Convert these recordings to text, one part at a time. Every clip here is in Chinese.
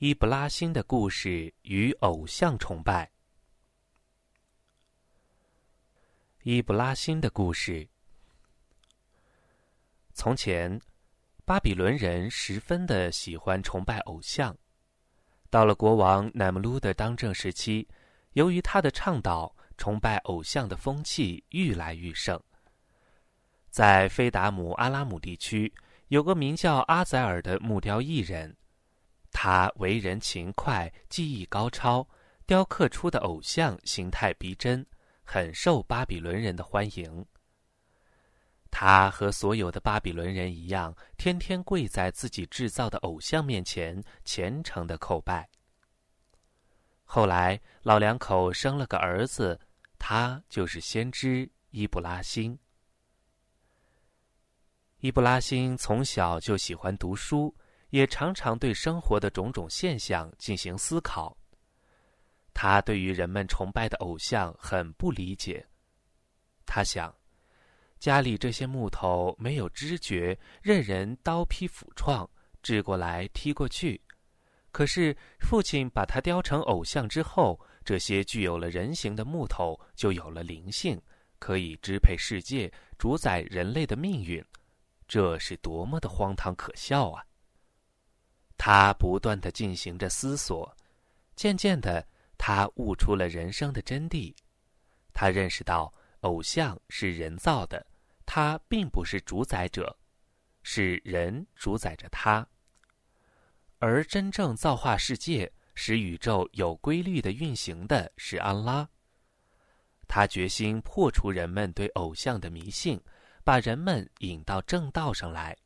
伊布拉辛的故事与偶像崇拜。伊布拉辛的故事。从前，巴比伦人十分的喜欢崇拜偶像。到了国王乃姆鲁的当政时期，由于他的倡导，崇拜偶像的风气愈来愈盛。在菲达姆阿拉姆地区，有个名叫阿宰尔的木雕艺人。他为人勤快，技艺高超，雕刻出的偶像形态逼真，很受巴比伦人的欢迎。他和所有的巴比伦人一样，天天跪在自己制造的偶像面前，虔诚的叩拜。后来，老两口生了个儿子，他就是先知伊布拉辛。伊布拉辛从小就喜欢读书。也常常对生活的种种现象进行思考。他对于人们崇拜的偶像很不理解。他想，家里这些木头没有知觉，任人刀劈斧创，掷过来踢过去。可是父亲把它雕成偶像之后，这些具有了人形的木头就有了灵性，可以支配世界，主宰人类的命运。这是多么的荒唐可笑啊！他不断的进行着思索，渐渐的，他悟出了人生的真谛。他认识到，偶像是人造的，他并不是主宰者，是人主宰着他。而真正造化世界、使宇宙有规律的运行的是安拉。他决心破除人们对偶像的迷信，把人们引到正道上来。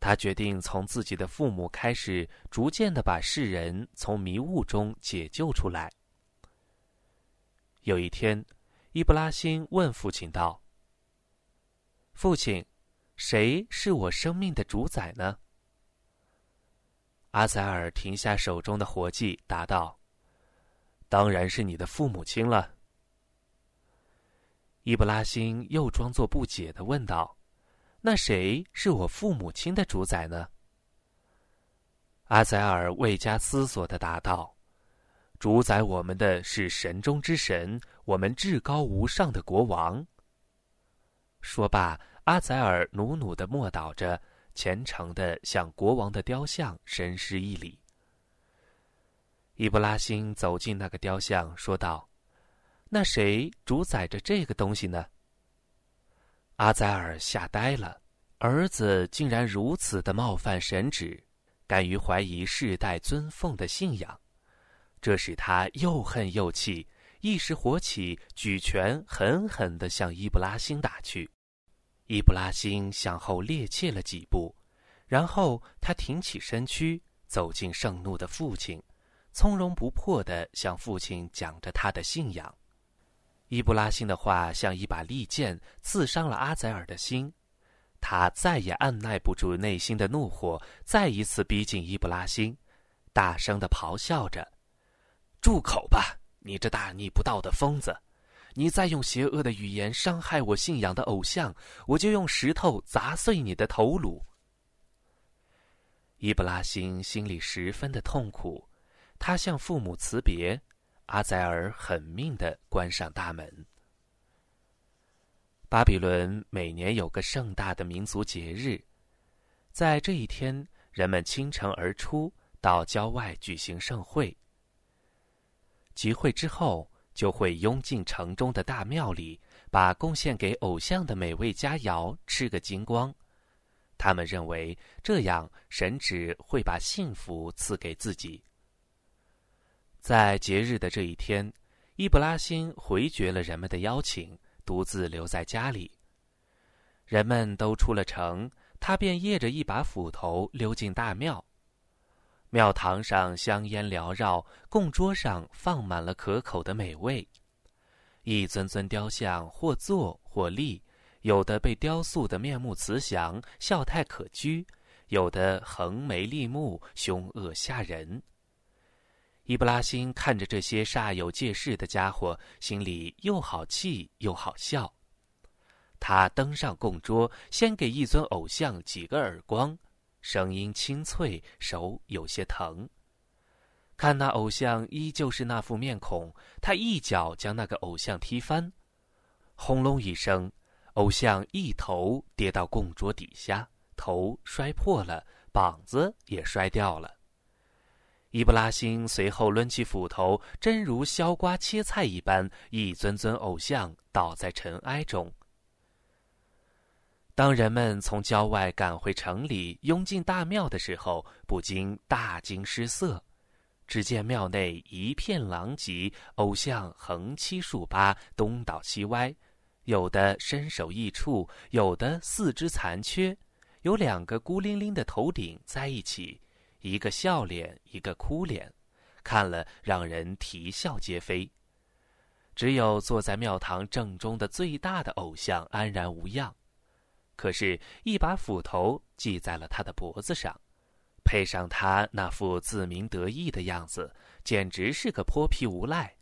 他决定从自己的父母开始，逐渐的把世人从迷雾中解救出来。有一天，伊布拉辛问父亲道：“父亲，谁是我生命的主宰呢？”阿塞尔停下手中的活计，答道：“当然是你的父母亲了。”伊布拉辛又装作不解的问道。那谁是我父母亲的主宰呢？阿宰尔未加思索的答道：“主宰我们的是神中之神，我们至高无上的国王。”说罢，阿宰尔努努的默祷着，虔诚的向国王的雕像深施一礼。伊布拉辛走进那个雕像，说道：“那谁主宰着这个东西呢？”阿宰尔吓呆了，儿子竟然如此的冒犯神旨，敢于怀疑世代尊奉的信仰，这使他又恨又气，一时火起，举拳狠狠地向伊布拉辛打去。伊布拉辛向后趔趄了几步，然后他挺起身躯，走进盛怒的父亲，从容不迫地向父亲讲着他的信仰。伊布拉辛的话像一把利剑，刺伤了阿宰尔的心。他再也按耐不住内心的怒火，再一次逼近伊布拉辛，大声的咆哮着：“住口吧，你这大逆不道的疯子！你再用邪恶的语言伤害我信仰的偶像，我就用石头砸碎你的头颅！”伊布拉辛心里十分的痛苦，他向父母辞别。阿宰尔狠命的关上大门。巴比伦每年有个盛大的民族节日，在这一天，人们倾城而出，到郊外举行盛会。集会之后，就会拥进城中的大庙里，把贡献给偶像的美味佳肴吃个精光。他们认为这样神旨会把幸福赐给自己。在节日的这一天，伊布拉欣回绝了人们的邀请，独自留在家里。人们都出了城，他便掖着一把斧头溜进大庙。庙堂上香烟缭绕，供桌上放满了可口的美味。一尊尊雕像或坐或立，有的被雕塑的面目慈祥，笑态可掬；有的横眉立目，凶恶吓人。伊布拉欣看着这些煞有介事的家伙，心里又好气又好笑。他登上供桌，先给一尊偶像几个耳光，声音清脆，手有些疼。看那偶像依旧是那副面孔，他一脚将那个偶像踢翻，轰隆一声，偶像一头跌到供桌底下，头摔破了，膀子也摔掉了。伊布拉欣随后抡起斧头，真如削瓜切菜一般，一尊尊偶像倒在尘埃中。当人们从郊外赶回城里，拥进大庙的时候，不禁大惊失色。只见庙内一片狼藉，偶像横七竖八，东倒西歪，有的身首异处，有的四肢残缺，有两个孤零零的头顶在一起，一个笑脸，一个哭脸，看了让人啼笑皆非。只有坐在庙堂正中的最大的偶像安然无恙，可是，一把斧头系在了他的脖子上。配上他那副自鸣得意的样子，简直是个泼皮无赖。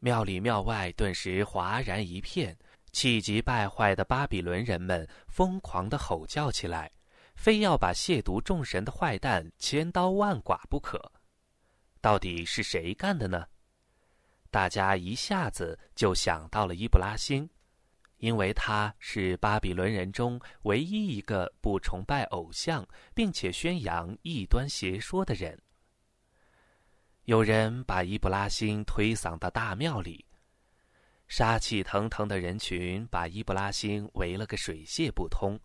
庙里庙外顿时哗然一片，气急败坏的巴比伦人们疯狂的吼叫起来，非要把亵渎众神的坏蛋千刀万剐不可。到底是谁干的呢？大家一下子就想到了伊布拉辛。因为他是巴比伦人中唯一一个不崇拜偶像，并且宣扬异端邪说的人。有人把伊布拉辛推搡到大庙里，杀气腾腾的人群把伊布拉辛围了个水泄不通。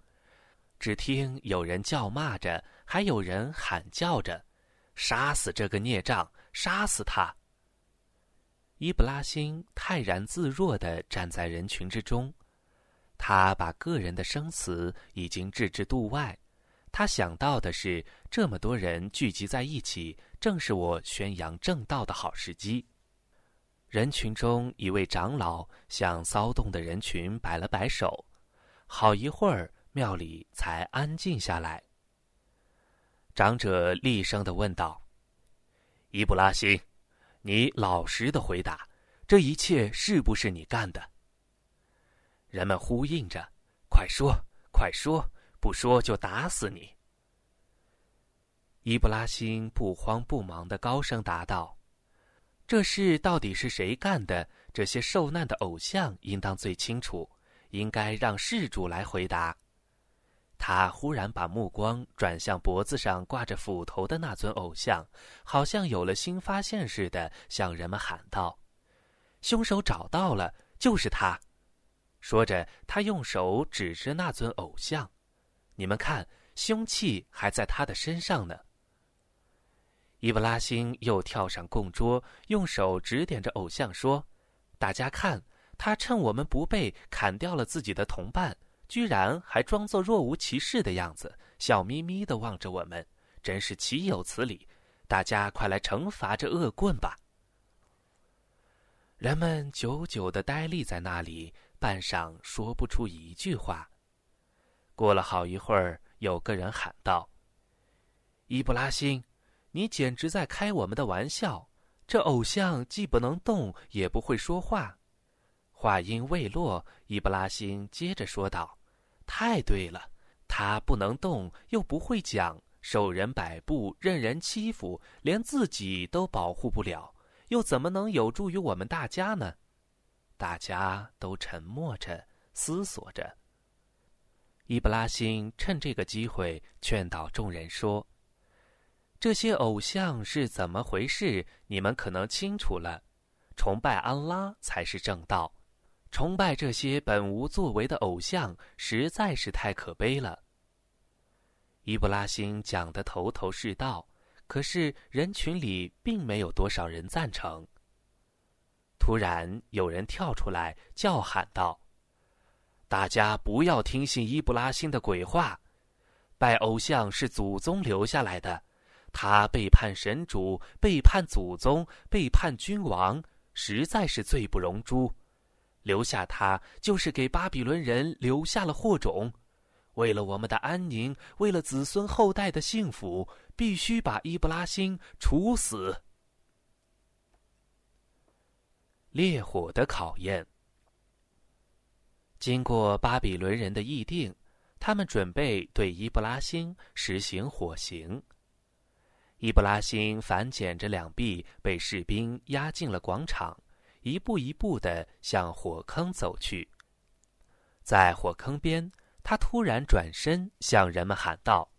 只听有人叫骂着，还有人喊叫着：“杀死这个孽障！杀死他！”伊布拉欣泰然自若地站在人群之中。他把个人的生死已经置之度外，他想到的是，这么多人聚集在一起，正是我宣扬正道的好时机。人群中一位长老向骚动的人群摆了摆手，好一会儿，庙里才安静下来。长者厉声的问道：“伊布拉欣，你老实的回答，这一切是不是你干的？”人们呼应着：“快说，快说，不说就打死你！”伊布拉欣不慌不忙的高声答道：“这事到底是谁干的？这些受难的偶像应当最清楚，应该让事主来回答。”他忽然把目光转向脖子上挂着斧头的那尊偶像，好像有了新发现似的，向人们喊道：“凶手找到了，就是他！”说着，他用手指着那尊偶像：“你们看，凶器还在他的身上呢。”伊布拉欣又跳上供桌，用手指点着偶像说：“大家看，他趁我们不备，砍掉了自己的同伴，居然还装作若无其事的样子，笑眯眯的望着我们，真是岂有此理！大家快来惩罚这恶棍吧！”人们久久的呆立在那里。半晌说不出一句话。过了好一会儿，有个人喊道：“伊布拉辛，你简直在开我们的玩笑！这偶像既不能动，也不会说话。”话音未落，伊布拉辛接着说道：“太对了，他不能动，又不会讲，受人摆布，任人欺负，连自己都保护不了，又怎么能有助于我们大家呢？”大家都沉默着，思索着。伊布拉辛趁这个机会劝导众人说：“这些偶像是怎么回事？你们可能清楚了。崇拜安拉才是正道，崇拜这些本无作为的偶像实在是太可悲了。”伊布拉辛讲得头头是道，可是人群里并没有多少人赞成。突然，有人跳出来叫喊道：“大家不要听信伊布拉辛的鬼话，拜偶像是祖宗留下来的，他背叛神主，背叛祖宗，背叛君王，实在是罪不容诛。留下他，就是给巴比伦人留下了祸种。为了我们的安宁，为了子孙后代的幸福，必须把伊布拉欣处死。”烈火的考验。经过巴比伦人的议定，他们准备对伊布拉辛实行火刑。伊布拉辛反剪着两臂，被士兵押进了广场，一步一步地向火坑走去。在火坑边，他突然转身向人们喊道：“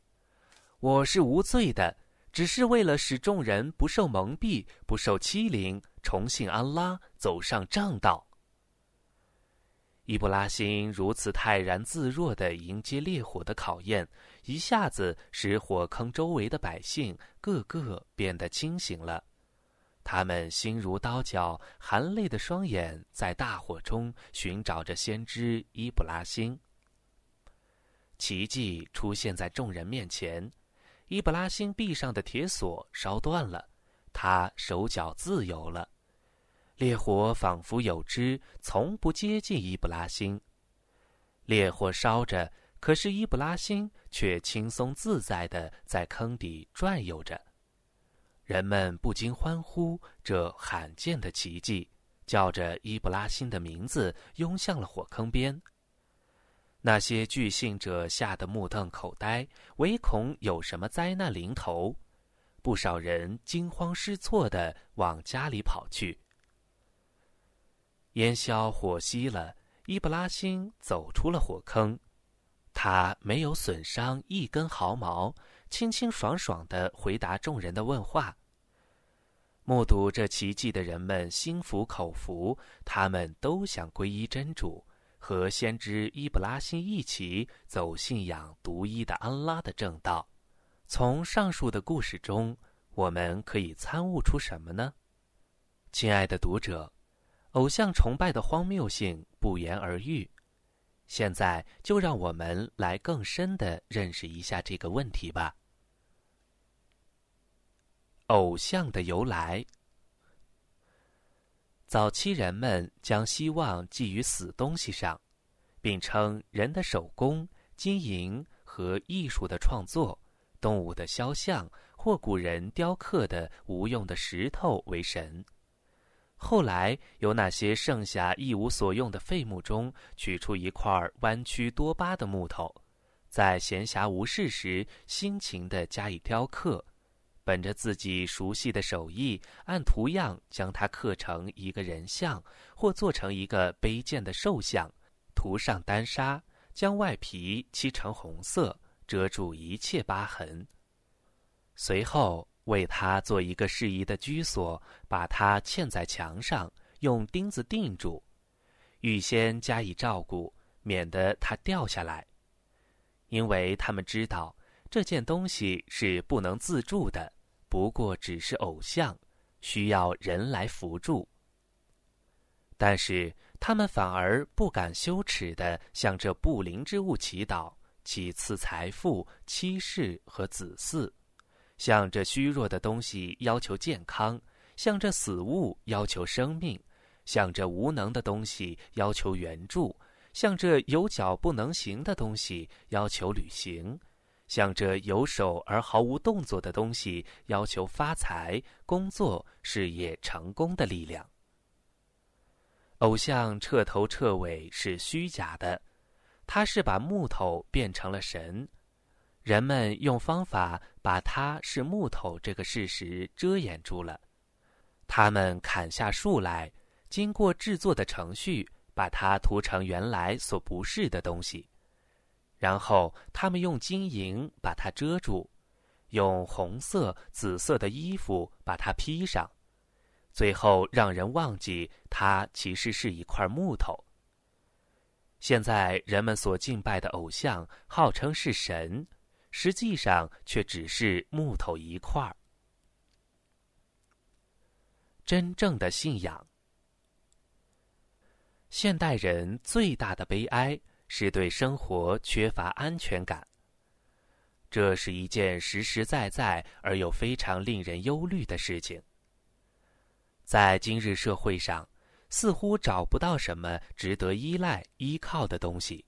我是无罪的，只是为了使众人不受蒙蔽、不受欺凌，重信安拉，走上正道。”伊布拉辛如此泰然自若地迎接烈火的考验，一下子使火坑周围的百姓个个变得清醒了。他们心如刀绞，含泪的双眼在大火中寻找着先知伊布拉辛。奇迹出现在众人面前，伊布拉辛臂上的铁锁烧断了，他手脚自由了。烈火仿佛有知，从不接近伊布拉辛。烈火烧着，可是伊布拉辛却轻松自在的在坑底转悠着。人们不禁欢呼这罕见的奇迹，叫着伊布拉辛的名字，拥向了火坑边。那些据信者吓得目瞪口呆，唯恐有什么灾难临头。不少人惊慌失措地往家里跑去。烟消火熄了，伊布拉辛走出了火坑，他没有损伤一根毫毛，清清爽爽地回答众人的问话。目睹这奇迹的人们心服口服，他们都想皈依真主，和先知伊布拉辛一起走信仰独一的安拉的正道。从上述的故事中，我们可以参悟出什么呢？亲爱的读者。偶像崇拜的荒谬性不言而喻，现在就让我们来更深的认识一下这个问题吧。偶像的由来，早期人们将希望寄于死东西上，并称人的手工、金银和艺术的创作、动物的肖像或古人雕刻的无用的石头为神。后来，由那些剩下一无所用的废木中取出一块弯曲多疤的木头，在闲暇无事时辛勤地加以雕刻，本着自己熟悉的手艺，按图样将它刻成一个人像，或做成一个卑贱的兽像，涂上丹砂，将外皮漆成红色，遮住一切疤痕。随后。为他做一个适宜的居所，把它嵌在墙上，用钉子钉住，预先加以照顾，免得它掉下来。因为他们知道这件东西是不能自助的，不过只是偶像，需要人来扶助。但是他们反而不敢羞耻地向这不灵之物祈祷，其赐财富、妻室和子嗣。向这虚弱的东西要求健康，向这死物要求生命，向这无能的东西要求援助，向这有脚不能行的东西要求旅行，向着有手而毫无动作的东西要求发财、工作、事业成功的力量。偶像彻头彻尾是虚假的，他是把木头变成了神。人们用方法把它是木头这个事实遮掩住了。他们砍下树来，经过制作的程序，把它涂成原来所不是的东西。然后他们用金银把它遮住，用红色、紫色的衣服把它披上，最后让人忘记它其实是一块木头。现在人们所敬拜的偶像，号称是神。实际上却只是木头一块儿。真正的信仰，现代人最大的悲哀是对生活缺乏安全感。这是一件实实在在而又非常令人忧虑的事情。在今日社会上，似乎找不到什么值得依赖依靠的东西。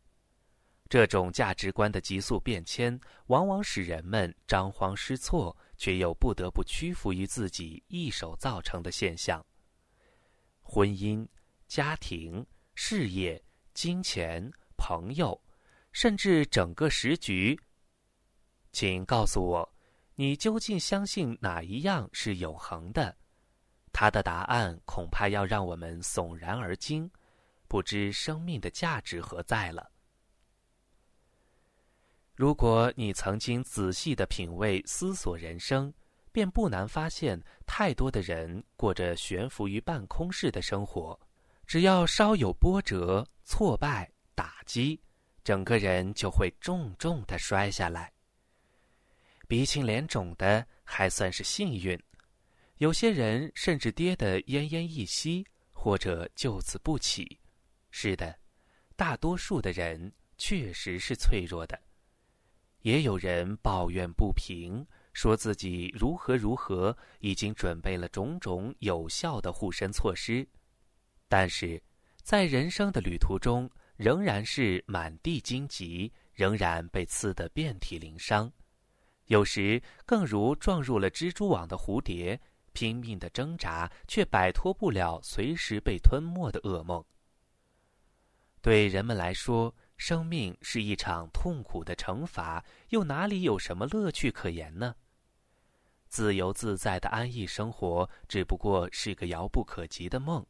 这种价值观的急速变迁，往往使人们张慌失措，却又不得不屈服于自己一手造成的现象。婚姻、家庭、事业、金钱、朋友，甚至整个时局。请告诉我，你究竟相信哪一样是永恒的？他的答案恐怕要让我们悚然而惊，不知生命的价值何在了。如果你曾经仔细的品味、思索人生，便不难发现，太多的人过着悬浮于半空式的生活。只要稍有波折、挫败、打击，整个人就会重重的摔下来。鼻青脸肿的还算是幸运，有些人甚至跌得奄奄一息，或者就此不起。是的，大多数的人确实是脆弱的。也有人抱怨不平，说自己如何如何，已经准备了种种有效的护身措施，但是，在人生的旅途中，仍然是满地荆棘，仍然被刺得遍体鳞伤。有时更如撞入了蜘蛛网的蝴蝶，拼命的挣扎，却摆脱不了随时被吞没的噩梦。对人们来说，生命是一场痛苦的惩罚，又哪里有什么乐趣可言呢？自由自在的安逸生活，只不过是个遥不可及的梦，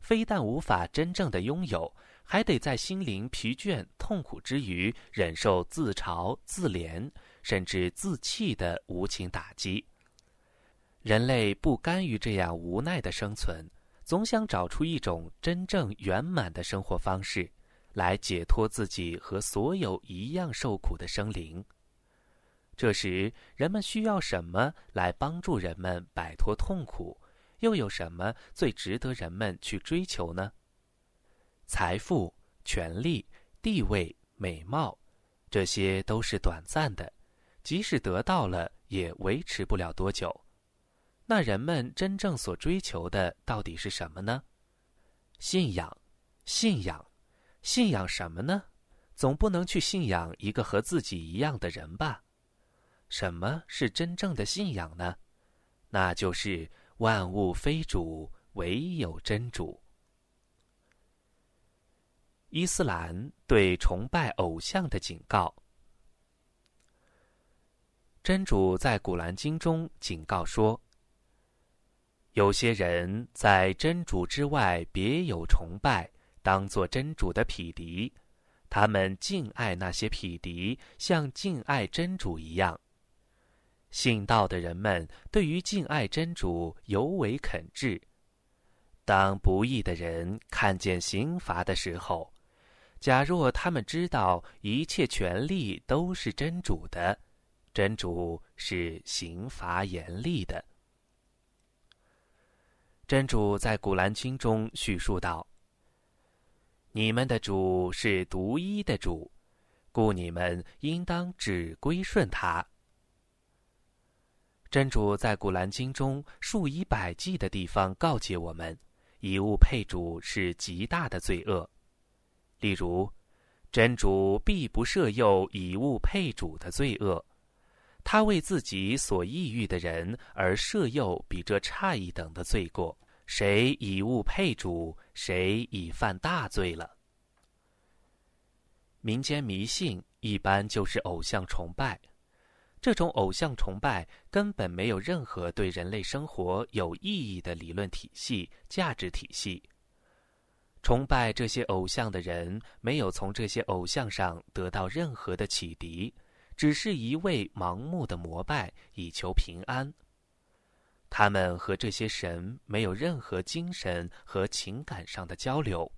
非但无法真正的拥有，还得在心灵疲倦、痛苦之余，忍受自嘲、自怜。甚至自弃的无情打击。人类不甘于这样无奈的生存，总想找出一种真正圆满的生活方式，来解脱自己和所有一样受苦的生灵。这时，人们需要什么来帮助人们摆脱痛苦？又有什么最值得人们去追求呢？财富、权力、地位、美貌，这些都是短暂的。即使得到了，也维持不了多久。那人们真正所追求的到底是什么呢？信仰，信仰，信仰什么呢？总不能去信仰一个和自己一样的人吧？什么是真正的信仰呢？那就是万物非主，唯有真主。伊斯兰对崇拜偶像的警告。真主在《古兰经》中警告说：“有些人在真主之外别有崇拜，当作真主的匹敌。他们敬爱那些匹敌，像敬爱真主一样。信道的人们对于敬爱真主尤为肯挚。当不义的人看见刑罚的时候，假若他们知道一切权利都是真主的。”真主是刑罚严厉的。真主在《古兰经》中叙述道：“你们的主是独一的主，故你们应当只归顺他。”真主在《古兰经》中数以百计的地方告诫我们，以物配主是极大的罪恶。例如，真主必不赦宥以物配主的罪恶。他为自己所抑郁的人而赦宥比这差一等的罪过，谁以物配主，谁已犯大罪了。民间迷信一般就是偶像崇拜，这种偶像崇拜根本没有任何对人类生活有意义的理论体系、价值体系。崇拜这些偶像的人，没有从这些偶像上得到任何的启迪。只是一味盲目的膜拜，以求平安。他们和这些神没有任何精神和情感上的交流。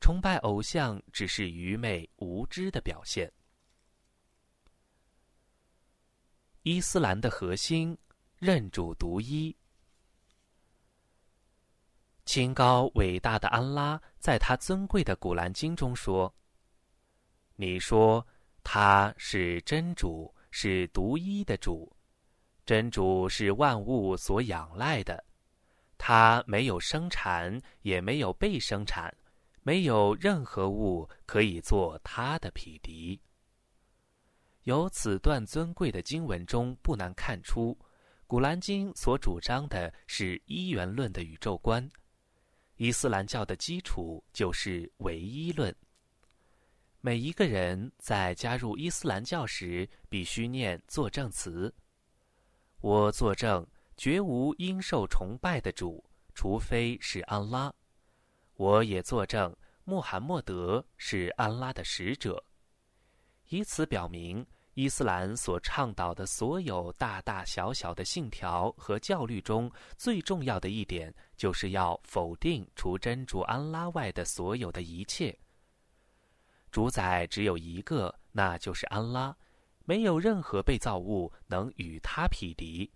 崇拜偶像只是愚昧无知的表现。伊斯兰的核心，认主独一。清高伟大的安拉在他尊贵的古兰经中说：“你说。”他是真主，是独一的主，真主是万物所仰赖的，他没有生产，也没有被生产，没有任何物可以做他的匹敌。由此段尊贵的经文中，不难看出，《古兰经》所主张的是一元论的宇宙观，伊斯兰教的基础就是唯一论。每一个人在加入伊斯兰教时必须念作证词：“我作证，绝无应受崇拜的主，除非是安拉。我也作证，穆罕默德是安拉的使者。”以此表明，伊斯兰所倡导的所有大大小小的信条和教律中最重要的一点，就是要否定除真主安拉外的所有的一切。主宰只有一个，那就是安拉，没有任何被造物能与他匹敌，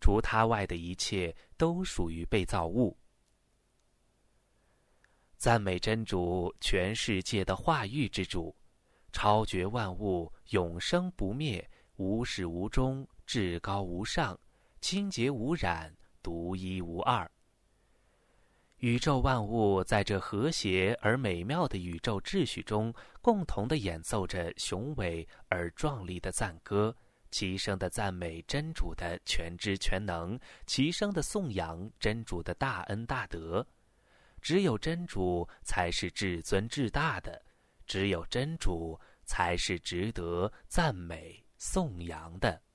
除他外的一切都属于被造物。赞美真主，全世界的化育之主，超绝万物，永生不灭，无始无终，至高无上，清洁无染，独一无二。宇宙万物在这和谐而美妙的宇宙秩序中，共同的演奏着雄伟而壮丽的赞歌，齐声的赞美真主的全知全能，齐声的颂扬真主的大恩大德。只有真主才是至尊至大的，只有真主才是值得赞美颂扬的。